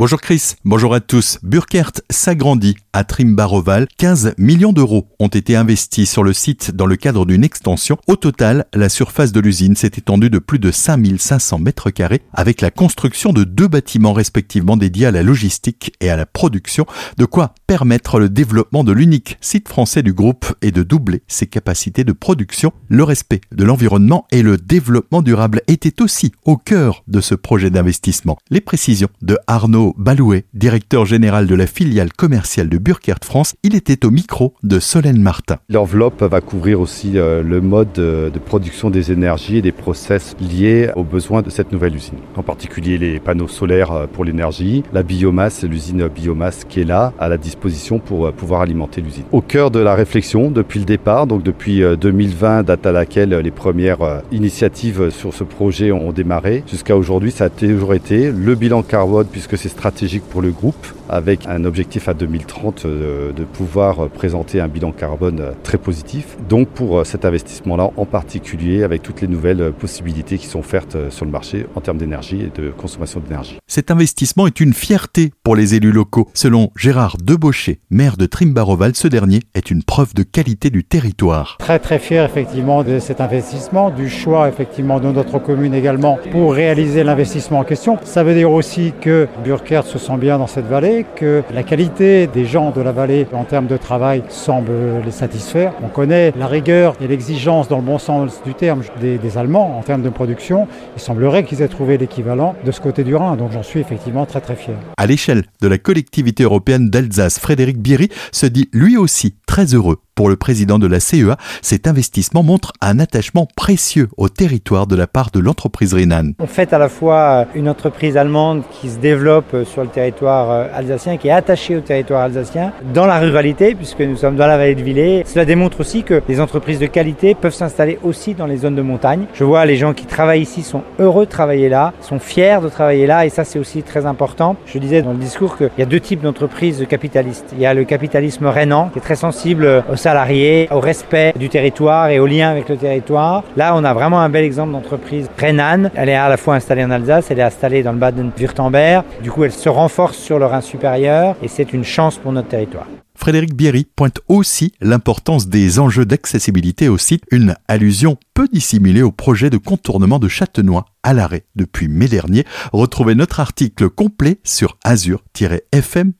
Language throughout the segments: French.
Bonjour Chris, bonjour à tous. Burkert s'agrandit à Trimbaroval. 15 millions d'euros ont été investis sur le site dans le cadre d'une extension. Au total, la surface de l'usine s'est étendue de plus de 5500 mètres carrés avec la construction de deux bâtiments respectivement dédiés à la logistique et à la production, de quoi permettre le développement de l'unique site français du groupe et de doubler ses capacités de production. Le respect de l'environnement et le développement durable étaient aussi au cœur de ce projet d'investissement. Les précisions de Arnaud Balouet, directeur général de la filiale commerciale de Burkert France, il était au micro de Solène Martin. L'enveloppe va couvrir aussi euh, le mode de production des énergies et des process liés aux besoins de cette nouvelle usine. En particulier les panneaux solaires euh, pour l'énergie, la biomasse, l'usine biomasse qui est là à la disposition pour euh, pouvoir alimenter l'usine. Au cœur de la réflexion depuis le départ, donc depuis 2020, date à laquelle les premières initiatives sur ce projet ont démarré, jusqu'à aujourd'hui, ça a toujours été le bilan carbone puisque c'est stratégique pour le groupe avec un objectif à 2030 euh, de pouvoir présenter un bilan carbone très positif. Donc pour euh, cet investissement-là en particulier avec toutes les nouvelles possibilités qui sont offertes euh, sur le marché en termes d'énergie et de consommation d'énergie. Cet investissement est une fierté pour les élus locaux. Selon Gérard Debaucher, maire de Trimbaroval, ce dernier est une preuve de qualité du territoire. Très très fier effectivement de cet investissement, du choix effectivement de notre commune également pour réaliser l'investissement en question. Ça veut dire aussi que Burkert se sent bien dans cette vallée que la qualité des gens de la vallée en termes de travail semble les satisfaire. On connaît la rigueur et l'exigence dans le bon sens du terme des, des Allemands en termes de production. Il semblerait qu'ils aient trouvé l'équivalent de ce côté du Rhin, donc j'en suis effectivement très très fier. À l'échelle de la collectivité européenne d'Alsace, Frédéric Bierry se dit lui aussi très heureux pour le président de la CEA, cet investissement montre un attachement précieux au territoire de la part de l'entreprise Renan. On fait à la fois une entreprise allemande qui se développe sur le territoire euh, alsacien, qui est attachée au territoire alsacien, dans la ruralité, puisque nous sommes dans la vallée de Villers. Cela démontre aussi que les entreprises de qualité peuvent s'installer aussi dans les zones de montagne. Je vois les gens qui travaillent ici sont heureux de travailler là, sont fiers de travailler là, et ça c'est aussi très important. Je disais dans le discours qu'il y a deux types d'entreprises capitalistes. Il y a le capitalisme rénan, qui est très sensible au salariés, au respect du territoire et au lien avec le territoire. Là, on a vraiment un bel exemple d'entreprise Renan. Elle est à la fois installée en Alsace, elle est installée dans le Baden-Württemberg. Du coup, elle se renforce sur le Rhin supérieur et c'est une chance pour notre territoire. Frédéric Bierry pointe aussi l'importance des enjeux d'accessibilité au site, une allusion peu dissimulée au projet de contournement de Châtenois à l'arrêt depuis mai dernier. Retrouvez notre article complet sur azur-fm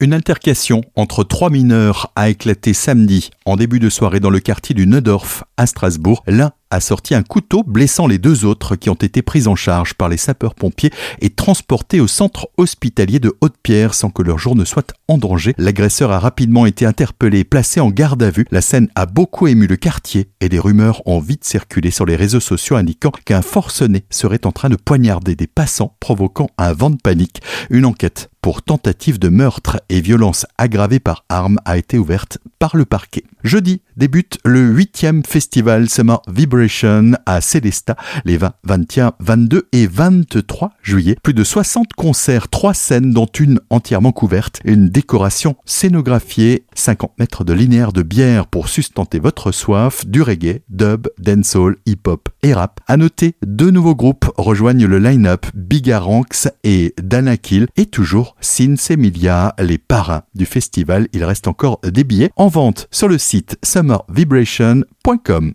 une altercation entre trois mineurs a éclaté samedi en début de soirée dans le quartier du Neudorf à Strasbourg. L'un a sorti un couteau blessant les deux autres qui ont été pris en charge par les sapeurs-pompiers et transportés au centre hospitalier de Haute-Pierre sans que leur jour ne soit en danger. L'agresseur a rapidement été interpellé et placé en garde à vue. La scène a beaucoup ému le quartier et des rumeurs ont vite circulé sur les réseaux sociaux indiquant qu'un forcené serait en train de poignarder des passants provoquant un vent de panique. Une enquête pour tentative de meurtre et violence aggravée par arme a été ouverte par le parquet. Jeudi débute le huitième festival Summer Vibration à Célesta les 20, 21, 22 et 23 juillet. Plus de 60 concerts, trois scènes dont une entièrement couverte, une décoration scénographiée, 50 mètres de linéaire de bière pour sustenter votre soif, du reggae, dub, dancehall, hip-hop et rap. À noter, deux nouveaux groupes rejoignent le line-up Bigaranx et Danakil et toujours Sins Emilia, les parrains du festival. Il reste encore des billets en vente sur le site summervibration.com.